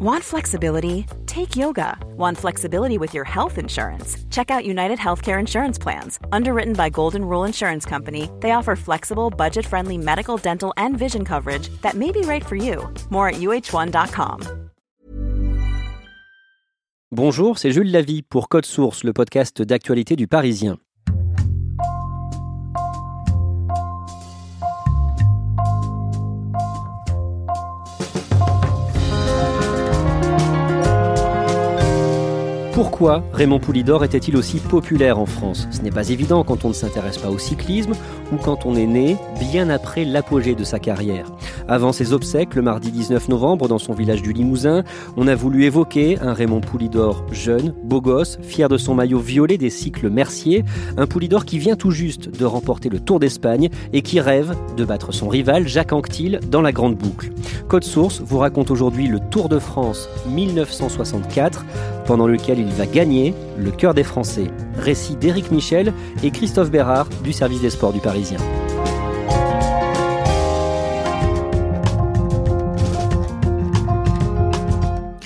Want flexibility? Take yoga. Want flexibility with your health insurance? Check out United Healthcare Insurance Plans. Underwritten by Golden Rule Insurance Company, they offer flexible, budget friendly medical, dental, and vision coverage that may be right for you. More at uh1.com. Bonjour, c'est Jules Lavie pour Code Source, le podcast d'actualité du Parisien. Pourquoi Raymond Poulidor était-il aussi populaire en France? Ce n'est pas évident quand on ne s'intéresse pas au cyclisme ou quand on est né bien après l'apogée de sa carrière. Avant ses obsèques, le mardi 19 novembre, dans son village du Limousin, on a voulu évoquer un Raymond Poulidor jeune, beau gosse, fier de son maillot violet des cycles Mercier, un Poulidor qui vient tout juste de remporter le Tour d'Espagne et qui rêve de battre son rival Jacques Anquetil dans la grande boucle. Code Source vous raconte aujourd'hui le Tour de France 1964 pendant lequel il va gagner le cœur des Français. Récit d'Éric Michel et Christophe Bérard du service des sports du Parisien.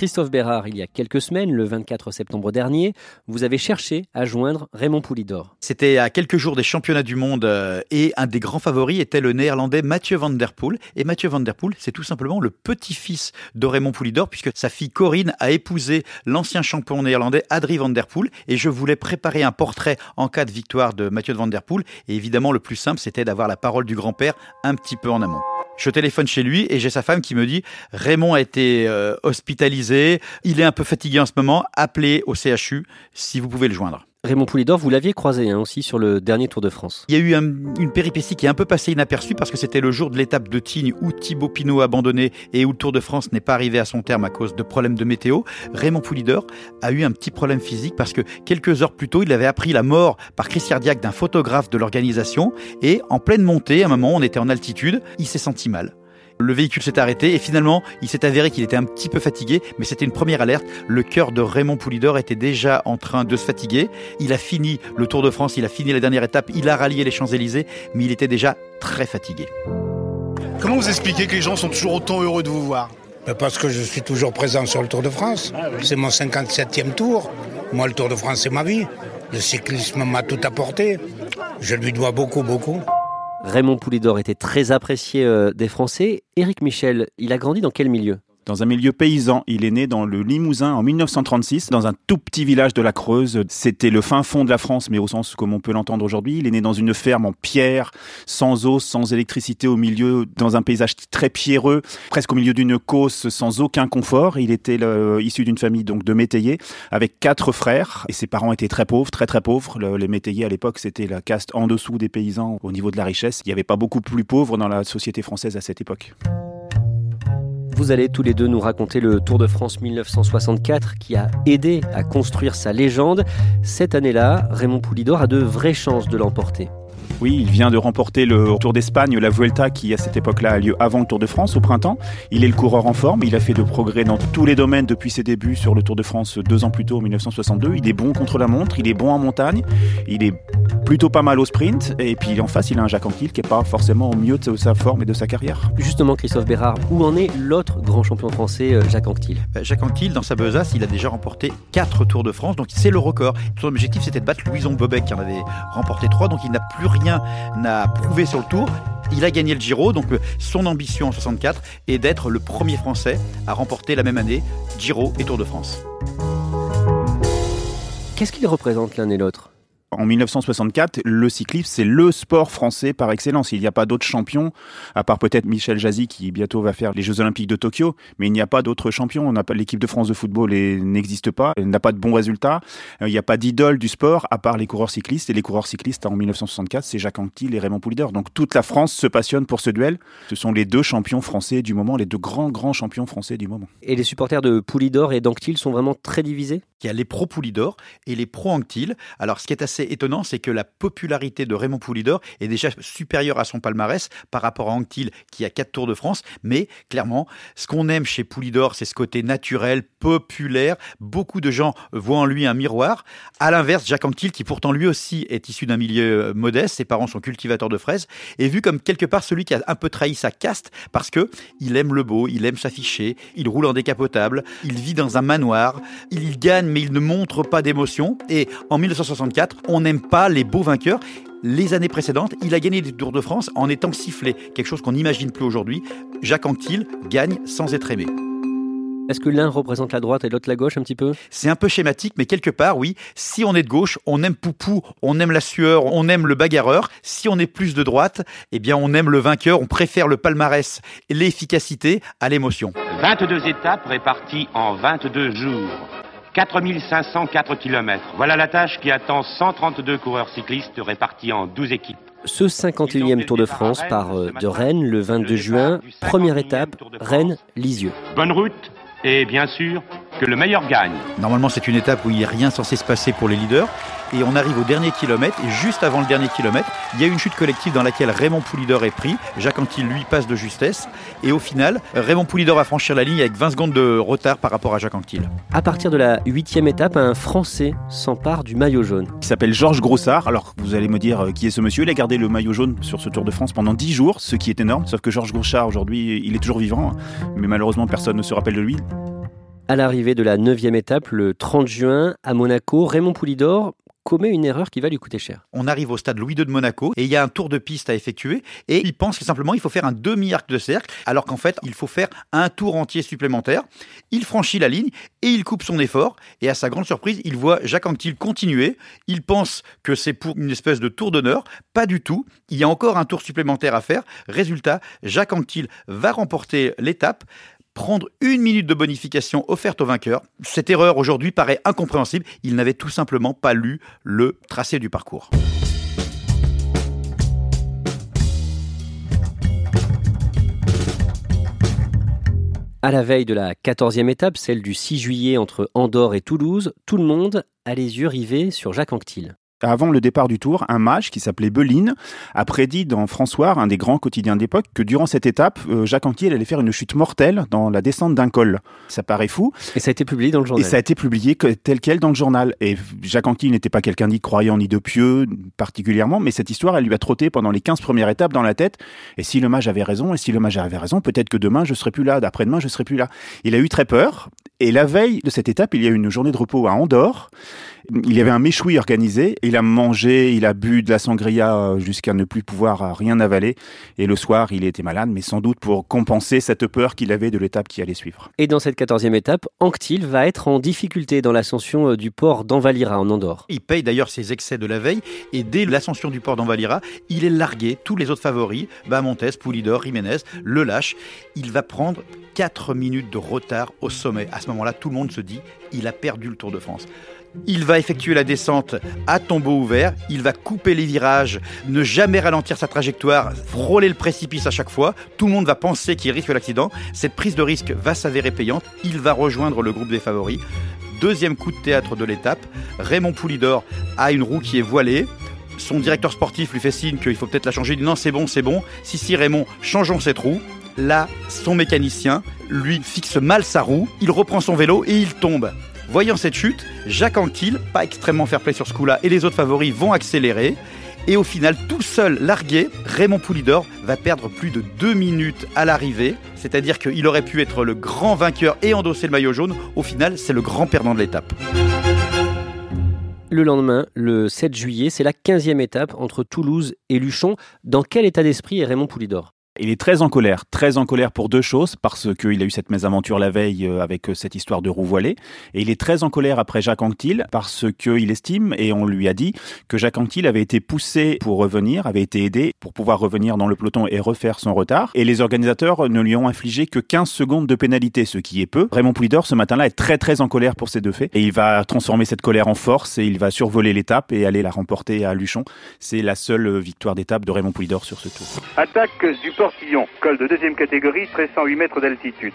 Christophe Bérard, il y a quelques semaines, le 24 septembre dernier, vous avez cherché à joindre Raymond Poulidor. C'était à quelques jours des championnats du monde euh, et un des grands favoris était le néerlandais Mathieu van der Poel. Et Mathieu van der Poel, c'est tout simplement le petit-fils de Raymond Poulidor puisque sa fille Corinne a épousé l'ancien champion néerlandais Adrie van der Poel. Et je voulais préparer un portrait en cas de victoire de Mathieu van der Poel. Et évidemment, le plus simple, c'était d'avoir la parole du grand-père un petit peu en amont. Je téléphone chez lui et j'ai sa femme qui me dit Raymond a été euh, hospitalisé, il est un peu fatigué en ce moment, appelez au CHU si vous pouvez le joindre. Raymond Poulidor, vous l'aviez croisé hein, aussi sur le dernier Tour de France. Il y a eu une péripétie qui est un peu passée inaperçue parce que c'était le jour de l'étape de Tignes où Thibaut Pinot a abandonné et où le Tour de France n'est pas arrivé à son terme à cause de problèmes de météo. Raymond Poulidor a eu un petit problème physique parce que quelques heures plus tôt, il avait appris la mort par crise cardiaque d'un photographe de l'organisation et en pleine montée, à un moment, on était en altitude, il s'est senti mal. Le véhicule s'est arrêté et finalement, il s'est avéré qu'il était un petit peu fatigué, mais c'était une première alerte. Le cœur de Raymond Poulidor était déjà en train de se fatiguer. Il a fini le Tour de France, il a fini la dernière étape, il a rallié les Champs-Élysées, mais il était déjà très fatigué. Comment vous expliquez que les gens sont toujours autant heureux de vous voir? Parce que je suis toujours présent sur le Tour de France. C'est mon 57e tour. Moi, le Tour de France, c'est ma vie. Le cyclisme m'a tout apporté. Je lui dois beaucoup, beaucoup. Raymond Poulidor était très apprécié euh, des Français. Éric Michel, il a grandi dans quel milieu? Dans un milieu paysan. Il est né dans le Limousin en 1936, dans un tout petit village de la Creuse. C'était le fin fond de la France, mais au sens comme on peut l'entendre aujourd'hui. Il est né dans une ferme en pierre, sans eau, sans électricité, au milieu, dans un paysage très pierreux, presque au milieu d'une causse, sans aucun confort. Il était issu d'une famille donc de métayers, avec quatre frères, et ses parents étaient très pauvres, très très pauvres. les métayers à l'époque, c'était la caste en dessous des paysans au niveau de la richesse. Il n'y avait pas beaucoup plus pauvres dans la société française à cette époque. Vous allez tous les deux nous raconter le Tour de France 1964 qui a aidé à construire sa légende. Cette année-là, Raymond Poulidor a de vraies chances de l'emporter. Oui, il vient de remporter le Tour d'Espagne, la Vuelta, qui à cette époque-là a lieu avant le Tour de France, au printemps. Il est le coureur en forme, il a fait de progrès dans tous les domaines depuis ses débuts sur le Tour de France deux ans plus tôt, en 1962. Il est bon contre la montre, il est bon en montagne, il est plutôt pas mal au sprint. Et puis en face, il a un Jacques Anquil qui n'est pas forcément au mieux de sa forme et de sa carrière. Justement, Christophe Bérard, où en est l'autre grand champion français, euh, Jacques Anquetil bah, Jacques Anquetil, dans sa besace, il a déjà remporté 4 Tours de France, donc c'est le record. Son objectif, c'était de battre Louison Bobek, qui en avait remporté 3, donc il n'a plus rien à prouver sur le Tour. Il a gagné le Giro, donc euh, son ambition en 64 est d'être le premier Français à remporter la même année Giro et Tour de France. Qu'est-ce qu'ils représentent l'un et l'autre? En 1964, le cyclisme, c'est le sport français par excellence. Il n'y a pas d'autres champions, à part peut-être Michel Jazzy qui bientôt va faire les Jeux Olympiques de Tokyo, mais il n'y a pas d'autres champions. On n'a pas l'équipe de France de football n'existe pas, elle n'a pas de bons résultats. Euh, il n'y a pas d'idole du sport à part les coureurs cyclistes. Et les coureurs cyclistes en 1964, c'est Jacques Anquetil et Raymond Poulidor. Donc toute la France se passionne pour ce duel. Ce sont les deux champions français du moment, les deux grands grands champions français du moment. Et les supporters de Poulidor et d'Anquetil sont vraiment très divisés? Il y a les pro Poulidor et les pro Anquetil. Alors ce qui est assez étonnant, c'est que la popularité de Raymond Poulidor est déjà supérieure à son palmarès par rapport à Anctil qui a quatre Tours de France. Mais clairement, ce qu'on aime chez Poulidor, c'est ce côté naturel, populaire. Beaucoup de gens voient en lui un miroir. À l'inverse, Jacques Anctil, qui pourtant lui aussi est issu d'un milieu euh, modeste, ses parents sont cultivateurs de fraises, est vu comme quelque part celui qui a un peu trahi sa caste parce que il aime le beau, il aime s'afficher, il roule en décapotable, il vit dans un manoir, il gagne mais il ne montre pas d'émotion. Et en 1964, on n'aime pas les beaux vainqueurs. Les années précédentes, il a gagné des Tours de France en étant sifflé, quelque chose qu'on n'imagine plus aujourd'hui. Jacques Anquetil gagne sans être aimé. Est-ce que l'un représente la droite et l'autre la gauche un petit peu? C'est un peu schématique, mais quelque part, oui. Si on est de gauche, on aime Poupou, on aime la sueur, on aime le bagarreur. Si on est plus de droite, eh bien, on aime le vainqueur, on préfère le palmarès et l'efficacité à l'émotion. 22 étapes réparties en 22 jours. 4504 km. Voilà la tâche qui attend 132 coureurs cyclistes répartis en 12 équipes. Ce 51e Tour de France part euh, de Rennes le 22 juin. Première étape, Rennes-Lisieux. Bonne route et bien sûr que le meilleur gagne. Normalement, c'est une étape où il n'y a rien censé se passer pour les leaders. Et on arrive au dernier kilomètre. Et juste avant le dernier kilomètre, il y a une chute collective dans laquelle Raymond Poulidor est pris. Jacques Anquetil, lui, passe de justesse. Et au final, Raymond Poulidor va franchir la ligne avec 20 secondes de retard par rapport à Jacques Anquetil. À partir de la huitième étape, un Français s'empare du maillot jaune. Il s'appelle Georges Grossard. Alors, vous allez me dire euh, qui est ce monsieur? Il a gardé le maillot jaune sur ce Tour de France pendant 10 jours, ce qui est énorme. Sauf que Georges Grossard, aujourd'hui, il est toujours vivant. Mais malheureusement, personne ne se rappelle de lui. À l'arrivée de la neuvième étape, le 30 juin, à Monaco, Raymond Poulidor commet une erreur qui va lui coûter cher. On arrive au stade Louis II de Monaco et il y a un tour de piste à effectuer et il pense que simplement il faut faire un demi-arc de cercle alors qu'en fait il faut faire un tour entier supplémentaire. Il franchit la ligne et il coupe son effort et à sa grande surprise il voit Jacques Anquetil continuer. Il pense que c'est pour une espèce de tour d'honneur. Pas du tout. Il y a encore un tour supplémentaire à faire. Résultat, Jacques Anquetil va remporter l'étape prendre une minute de bonification offerte au vainqueur. Cette erreur aujourd'hui paraît incompréhensible. Il n'avait tout simplement pas lu le tracé du parcours. À la veille de la 14e étape, celle du 6 juillet entre Andorre et Toulouse, tout le monde a les yeux rivés sur Jacques Anquetil. Avant le départ du tour, un mage qui s'appelait Beline a prédit dans François, un des grands quotidiens d'époque, que durant cette étape, euh, Jacques Anquetil allait faire une chute mortelle dans la descente d'un col. Ça paraît fou. Et ça a été publié dans le Et journal. ça a été publié tel quel dans le journal. Et Jacques Anquetil n'était pas quelqu'un ni de croyant ni de pieux particulièrement, mais cette histoire, elle lui a trotté pendant les 15 premières étapes dans la tête. Et si le mage avait raison, et si le mage avait raison, peut-être que demain je serai plus là, d'après-demain je serai plus là. Il a eu très peur. Et la veille de cette étape, il y a eu une journée de repos à Andorre. Il y avait un méchoui organisé. Il a mangé, il a bu de la sangria euh, jusqu'à ne plus pouvoir euh, rien avaler. Et le soir, il était malade, mais sans doute pour compenser cette peur qu'il avait de l'étape qui allait suivre. Et dans cette 14e étape, Anquetil va être en difficulté dans l'ascension euh, du port d'Envalira en Andorre. Il paye d'ailleurs ses excès de la veille et dès l'ascension du port d'Envalira, il est largué. Tous les autres favoris, Bahamontes, Poulidor, Jiménez, le lâche. Il va prendre 4 minutes de retard au sommet. À ce moment-là, tout le monde se dit, il a perdu le Tour de France. Il va effectuer la descente à tombeau ouvert, il va couper les virages, ne jamais ralentir sa trajectoire, frôler le précipice à chaque fois. Tout le monde va penser qu'il risque l'accident. Cette prise de risque va s'avérer payante. Il va rejoindre le groupe des favoris. Deuxième coup de théâtre de l'étape, Raymond Poulidor a une roue qui est voilée. Son directeur sportif lui fait signe qu'il faut peut-être la changer. Il dit non, c'est bon, c'est bon. Si, si, Raymond, changeons cette roue. Là, son mécanicien lui fixe mal sa roue. Il reprend son vélo et il tombe. Voyant cette chute, Jacques Anquetil, pas extrêmement fair-play sur ce coup-là, et les autres favoris vont accélérer. Et au final, tout seul largué, Raymond Poulidor va perdre plus de deux minutes à l'arrivée. C'est-à-dire qu'il aurait pu être le grand vainqueur et endosser le maillot jaune. Au final, c'est le grand perdant de l'étape. Le lendemain, le 7 juillet, c'est la 15e étape entre Toulouse et Luchon. Dans quel état d'esprit est Raymond Poulidor? Il est très en colère, très en colère pour deux choses, parce qu'il a eu cette mésaventure la veille euh, avec euh, cette histoire de roue voilée, et il est très en colère après Jacques Anquetil, parce qu'il estime, et on lui a dit, que Jacques Anquetil avait été poussé pour revenir, avait été aidé pour pouvoir revenir dans le peloton et refaire son retard, et les organisateurs ne lui ont infligé que 15 secondes de pénalité, ce qui est peu. Raymond Poulidor, ce matin-là, est très très en colère pour ces deux faits, et il va transformer cette colère en force, et il va survoler l'étape et aller la remporter à Luchon. C'est la seule victoire d'étape de Raymond Poulidor sur ce tour. Portillon, col de deuxième catégorie, 1308 mètres d'altitude.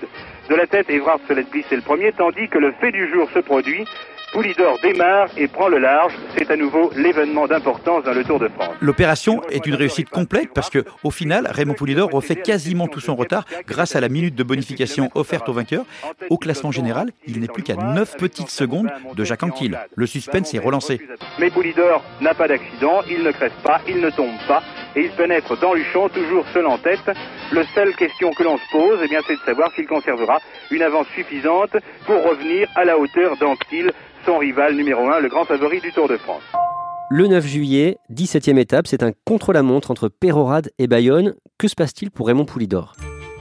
De la tête, Evrard se laisse glisser le premier, tandis que le fait du jour se produit. Poulidor démarre et prend le large. C'est à nouveau l'événement d'importance dans le Tour de France. L'opération est une réussite complète parce que, au final, Raymond Poulidor refait quasiment tout son retard grâce à la minute de bonification offerte au vainqueur. Au classement général, il n'est plus qu'à 9 petites secondes de Jacques Anquetil. Le suspense est relancé. Mais Poulidor n'a pas d'accident, il ne crève pas, il ne tombe pas et il pénètre dans Luchon toujours seul en tête. Le seule question que l'on se pose, eh bien, c'est de savoir s'il conservera une avance suffisante pour revenir à la hauteur d'Anquetil son rival numéro 1, le grand favori du Tour de France. Le 9 juillet, 17e étape, c'est un contre-la-montre entre Pérorade et Bayonne. Que se passe-t-il pour Raymond Poulidor?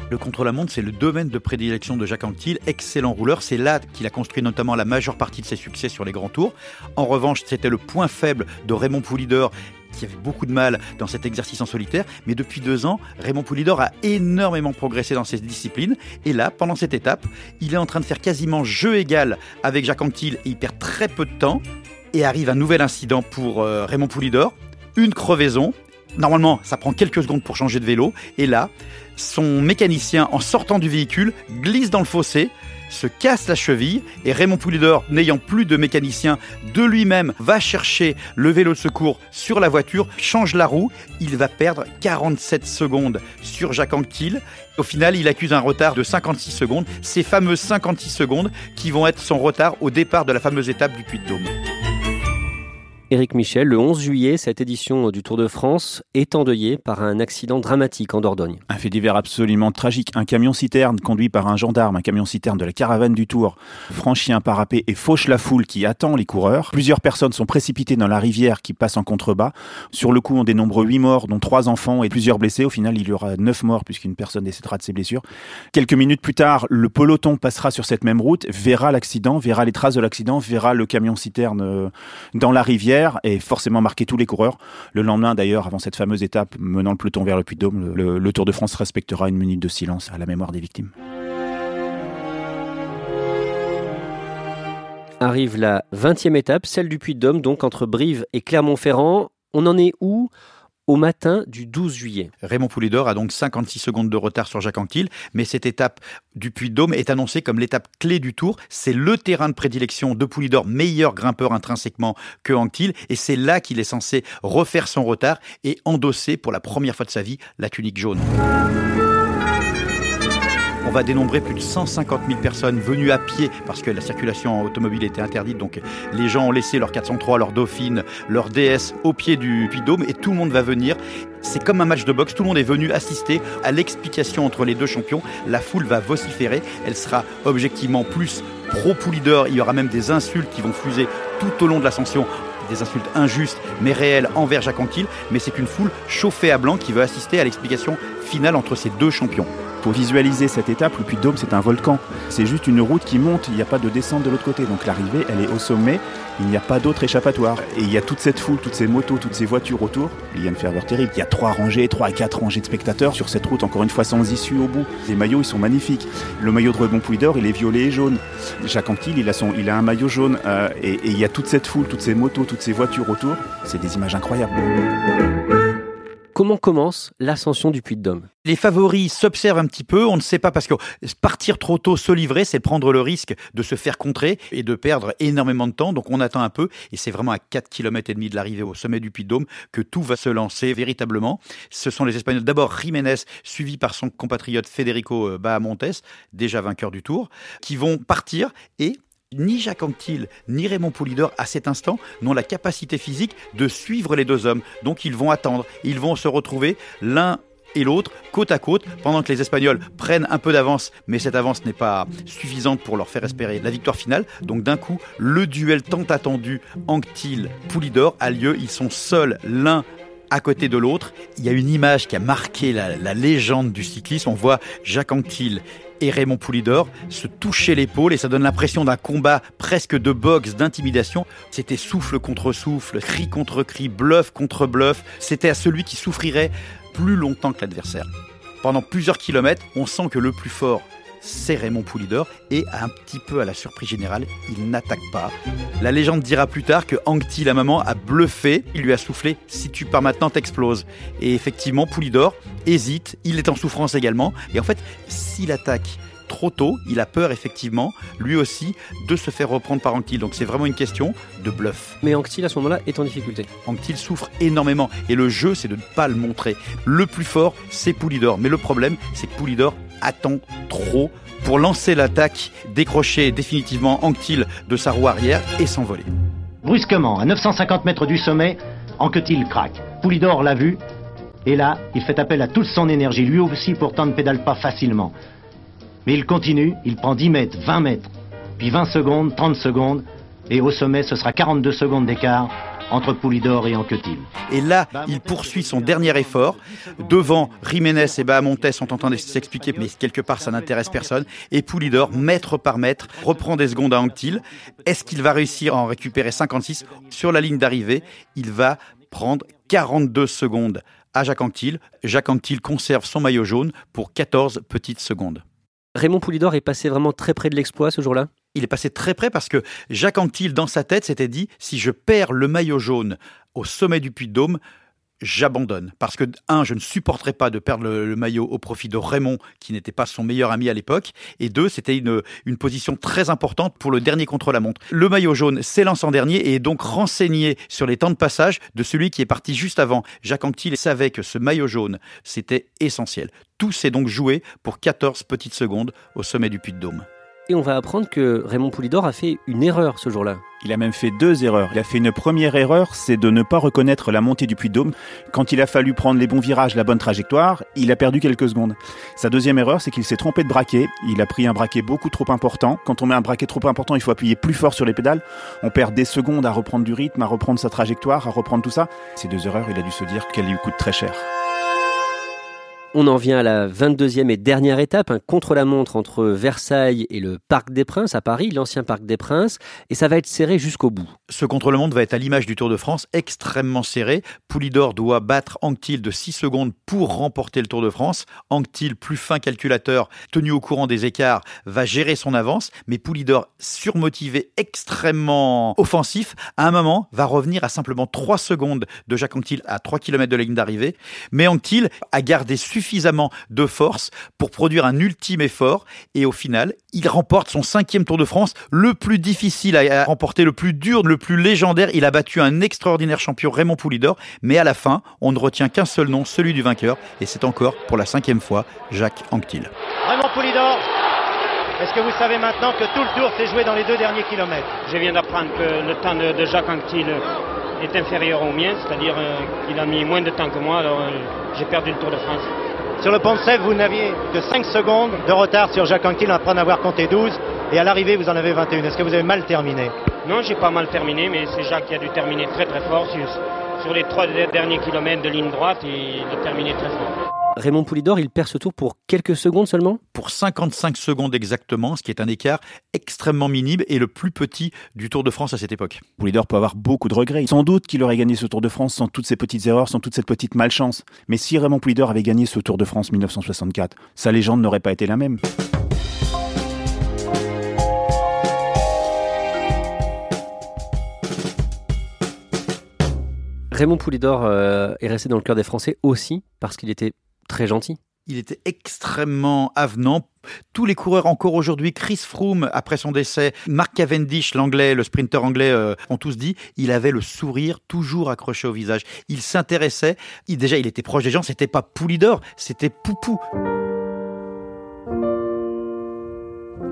Le contre-la-montre, c'est le domaine de prédilection de Jacques Anquetil, excellent rouleur. C'est là qu'il a construit notamment la majeure partie de ses succès sur les grands tours. En revanche, c'était le point faible de Raymond Poulidor qui avait beaucoup de mal dans cet exercice en solitaire. Mais depuis deux ans, Raymond Poulidor a énormément progressé dans cette discipline. Et là, pendant cette étape, il est en train de faire quasiment jeu égal avec Jacques Anquetil et il perd très peu de temps. Et arrive un nouvel incident pour euh, Raymond Poulidor, une crevaison. Normalement, ça prend quelques secondes pour changer de vélo. Et là, son mécanicien, en sortant du véhicule, glisse dans le fossé, se casse la cheville et Raymond Poulidor, n'ayant plus de mécanicien, de lui-même va chercher le vélo de secours sur la voiture, change la roue, il va perdre 47 secondes sur Jacques Anquetil. Au final, il accuse un retard de 56 secondes, ces fameuses 56 secondes qui vont être son retard au départ de la fameuse étape du Puy-de-Dôme. Éric Michel, le 11 juillet, cette édition du Tour de France est endeuillée par un accident dramatique en Dordogne. Un fait divers absolument tragique. Un camion-citerne conduit par un gendarme, un camion-citerne de la caravane du Tour, franchit un parapet et fauche la foule qui attend les coureurs. Plusieurs personnes sont précipitées dans la rivière qui passe en contrebas. Sur le coup, on dénombre 8 morts, dont 3 enfants et plusieurs blessés. Au final, il y aura 9 morts puisqu'une personne décédera de ses blessures. Quelques minutes plus tard, le peloton passera sur cette même route, verra l'accident, verra les traces de l'accident, verra le camion-citerne euh, dans la rivière et forcément marqué tous les coureurs. Le lendemain, d'ailleurs, avant cette fameuse étape menant le peloton vers le Puy-de-Dôme, le, Tour de France respectera une minute de silence à la mémoire des victimes. Arrive la 20e étape, celle du Puy-de-Dôme, donc entre Brive et Clermont-Ferrand. On en est où? Au matin du 12 juillet. Raymond Poulidor a donc 56 secondes de retard sur Jacques Anquetil, mais cette étape du Puy-de-Dôme est annoncée comme l'étape clé du Tour. C'est le terrain de prédilection de Poulidor, meilleur grimpeur intrinsèquement que Anquetil, et c'est là qu'il est censé refaire son retard et endosser pour la première fois de sa vie la tunique jaune. On va dénombrer plus de 150 000 personnes venues à pied parce que la circulation automobile était interdite. Donc les gens ont laissé leur 403, leur Dauphine, leur DS au pied du Puy-Dôme et tout le monde va venir. C'est comme un match de boxe, tout le monde est venu assister à l'explication entre les deux champions. La foule va vociférer, elle sera objectivement plus pro-poulidor, il y aura même des insultes qui vont fuser tout au long de l'ascension des insultes injustes mais réelles envers Jacques mais c'est une foule chauffée à blanc qui veut assister à l'explication finale entre ces deux champions. Pour visualiser cette étape, le Puy de Dôme, c'est un volcan. C'est juste une route qui monte, il n'y a pas de descente de l'autre côté. Donc l'arrivée, elle est au sommet, il n'y a pas d'autre échappatoire. Et il y a toute cette foule, toutes ces motos, toutes ces voitures autour. Il y a une ferveur terrible. Il y a trois rangées, trois à quatre rangées de spectateurs sur cette route, encore une fois sans issue au bout. Les maillots, ils sont magnifiques. Le maillot de Rebond d'Or, il est violet et jaune. Jacques Anquetil, il a, son, il a un maillot jaune. Euh, et il y a toute cette foule, toutes ces motos, toutes ces voitures autour. C'est des images incroyables. Comment commence l'ascension du Puy-de-Dôme Les favoris s'observent un petit peu, on ne sait pas parce que partir trop tôt, se livrer, c'est prendre le risque de se faire contrer et de perdre énormément de temps. Donc on attend un peu et c'est vraiment à 4 km et demi de l'arrivée au sommet du Puy-de-Dôme que tout va se lancer véritablement. Ce sont les Espagnols d'abord Jiménez suivi par son compatriote Federico euh, Bahamontes, déjà vainqueur du Tour, qui vont partir et ni Jacques Anquetil, ni Raymond Poulidor, à cet instant, n'ont la capacité physique de suivre les deux hommes. Donc ils vont attendre. Ils vont se retrouver l'un et l'autre côte à côte pendant que les Espagnols prennent un peu d'avance, mais cette avance n'est pas suffisante pour leur faire espérer la victoire finale. Donc d'un coup, le duel tant attendu Anquetil-Poulidor a lieu. Ils sont seuls l'un à côté de l'autre. Il y a une image qui a marqué la, la légende du cyclisme. On voit Jacques Anquetil et Raymond Poulidor se touchaient l'épaule et ça donne l'impression d'un combat presque de boxe, d'intimidation. C'était souffle contre souffle, cri contre cri, bluff contre bluff. C'était à celui qui souffrirait plus longtemps que l'adversaire. Pendant plusieurs kilomètres, on sent que le plus fort c'est Raymond Poulidor et un petit peu à la surprise générale, il n'attaque pas. La légende dira plus tard que Ancti, la maman, a bluffé, il lui a soufflé si tu pars maintenant, t'exploses. Et effectivement, Poulidor hésite, il est en souffrance également. Et en fait, s'il attaque trop tôt. Il a peur effectivement, lui aussi, de se faire reprendre par Anctil. Donc c'est vraiment une question de bluff. Mais Anctil à ce moment-là est en difficulté. Anctil souffre énormément et le jeu c'est de ne pas le montrer. Le plus fort c'est Poulidor. Mais le problème c'est que Poulidor attend trop pour lancer l'attaque, décrocher définitivement Anctil de sa roue arrière et s'envoler. Brusquement, à 950 mètres du sommet, Anquetil craque. Poulidor l'a vu, et là, il fait appel à toute son énergie. Lui aussi, pourtant, ne pédale pas facilement. Mais il continue, il prend 10 mètres, 20 mètres, puis 20 secondes, 30 secondes, et au sommet, ce sera 42 secondes d'écart entre Poulidor et Anquetil. Et là, il poursuit son dernier effort. Devant, Jiménez et Bahamontes sont en train de s'expliquer, mais quelque part, ça n'intéresse personne. Et Poulidor, mètre par mètre, reprend des secondes à Anctil. Est-ce qu'il va réussir à en récupérer 56 Sur la ligne d'arrivée, il va prendre 42 secondes à Jacques Anquetil. Jacques Anquetil conserve son maillot jaune pour 14 petites secondes. Raymond Poulidor est passé vraiment très près de l'exploit ce jour-là? Il est passé très près parce que Jacques Anquetil, dans sa tête, s'était dit si je perds le maillot jaune au sommet du Puy de Dôme, j'abandonne. Parce que, un, je ne supporterais pas de perdre le, maillot au profit de Raymond, qui n'était pas son meilleur ami à l'époque. Et deux, c'était une, position très importante pour le dernier contre-la-montre. Le maillot jaune s'élance en dernier et est donc renseigné sur les temps de passage de celui qui est parti juste avant. Jacques Anquetil savait que ce maillot jaune, c'était essentiel. Tout s'est donc joué pour 14 petites secondes au sommet du Puy de Dôme. Et on va apprendre que Raymond Poulidor a fait une erreur ce jour-là. Il a même fait deux erreurs. Il a fait une première erreur, c'est de ne pas reconnaître la montée du Puy Dôme. Quand il a fallu prendre les bons virages, la bonne trajectoire, il a perdu quelques secondes. Sa deuxième erreur, c'est qu'il s'est trompé de braquet. Il a pris un braquet beaucoup trop important. Quand on met un braquet trop important, il faut appuyer plus fort sur les pédales. On perd des secondes à reprendre du rythme, à reprendre sa trajectoire, à reprendre tout ça. Ces deux erreurs, il a dû se dire qu'elles lui coûtent très cher. On en vient à la 22e et dernière étape, un contre-la-montre entre Versailles et le Parc des Princes à Paris, l'ancien Parc des Princes, et ça va être serré jusqu'au bout. Ce contre-la-montre va être à l'image du Tour de France, extrêmement serré. Poulidor doit battre Anctil de 6 secondes pour remporter le Tour de France. Anctil, plus fin calculateur, tenu au courant des écarts, va gérer son avance, mais Poulidor, surmotivé, extrêmement offensif, à un moment va revenir à simplement 3 secondes de Jacques Anctil à 3 km de la ligne d'arrivée. Mais Anctil a gardé suffisamment suffisamment de force pour produire un ultime effort. Et au final, il remporte son cinquième Tour de France, le plus difficile à remporter, le plus dur, le plus légendaire. Il a battu un extraordinaire champion, Raymond Poulidor. Mais à la fin, on ne retient qu'un seul nom, celui du vainqueur. Et c'est encore, pour la cinquième fois, Jacques Anquetil. Raymond Poulidor, est-ce que vous savez maintenant que tout le tour s'est joué dans les deux derniers kilomètres? Je viens d'apprendre que le temps de, Jacques Anquetil est inférieur au mien, c'est-à-dire euh, qu'il a mis moins de temps que moi, alors euh, j'ai perdu le Tour de France. Sur le pont de Sèvres, vous n'aviez que 5 secondes de retard sur Jacques Anquetil après en avoir compté 12. Et à l'arrivée, vous en avez 21. Est-ce que vous avez mal terminé? Non, j'ai pas mal terminé, mais c'est Jacques qui a dû terminer très très fort. Sur, les trois derniers kilomètres de ligne droite, il a terminé très fort. Raymond Poulidor, il perd ce tour pour quelques secondes seulement Pour 55 secondes exactement, ce qui est un écart extrêmement minime et le plus petit du Tour de France à cette époque. Poulidor peut avoir beaucoup de regrets. Sans doute qu'il aurait gagné ce Tour de France sans toutes ces petites erreurs, sans toute cette petite malchance. Mais si Raymond Poulidor avait gagné ce Tour de France 1964, sa légende n'aurait pas été la même. Raymond Poulidor euh, est resté dans le cœur des Français aussi parce qu'il était très gentil. Il était extrêmement avenant. Tous les coureurs encore aujourd'hui, Chris Froome après son décès, Mark Cavendish, l'anglais, le sprinter anglais, euh, ont tous dit, il avait le sourire toujours accroché au visage. Il s'intéressait. déjà, il était proche des gens. C'était pas Poulidor, c'était Poupou.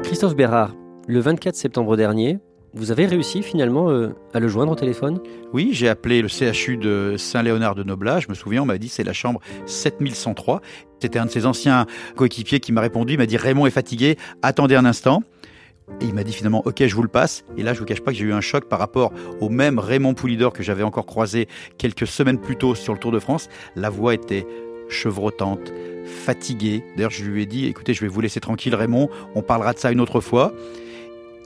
Christophe Bérard, le 24 septembre dernier, vous avez réussi finalement euh, à le joindre au téléphone? Oui, j'ai appelé le CHU de Saint-Léonard de Noblat. Je me souviens, on m'a dit c'est la chambre 7103. C'était un de ses anciens coéquipiers qui m'a répondu. Il m'a dit Raymond est fatigué, attendez un instant. Et il m'a dit finalement, ok, je vous le passe. Et là, je vous cache pas que j'ai eu un choc par rapport au même Raymond Poulidor que j'avais encore croisé quelques semaines plus tôt sur le Tour de France. La voix était chevrotante, fatiguée. D'ailleurs, je lui ai dit, écoutez, je vais vous laisser tranquille, Raymond. On parlera de ça une autre fois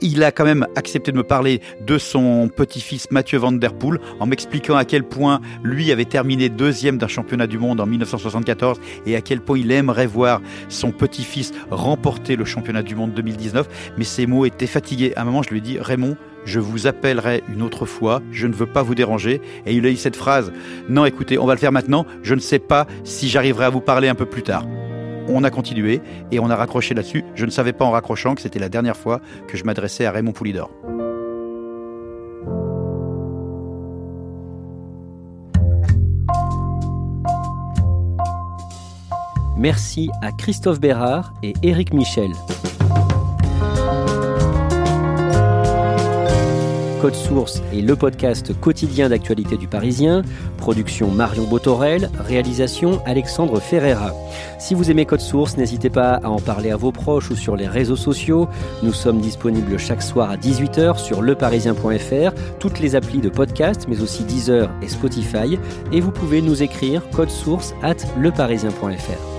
il a quand même accepté de me parler de son petit-fils Mathieu Van Der Poel en m'expliquant à quel point lui avait terminé deuxième d'un championnat du monde en 1974 et à quel point il aimerait voir son petit-fils remporter le championnat du monde 2019. Mais ses mots étaient fatigués. À un moment, je lui ai dit Raymond, je vous appellerai une autre fois, je ne veux pas vous déranger. Et il a eu cette phrase, non écoutez, on va le faire maintenant, je ne sais pas si j'arriverai à vous parler un peu plus tard. On a continué et on a raccroché là-dessus. Je ne savais pas en raccrochant que c'était la dernière fois que je m'adressais à Raymond Poulidor. Merci à Christophe Bérard et Éric Michel. Code Source est le podcast quotidien d'actualité du Parisien. Production Marion Botorel, réalisation Alexandre Ferreira. Si vous aimez Code Source, n'hésitez pas à en parler à vos proches ou sur les réseaux sociaux. Nous sommes disponibles chaque soir à 18h sur leparisien.fr, toutes les applis de podcast, mais aussi Deezer et Spotify. Et vous pouvez nous écrire code source at leparisien.fr.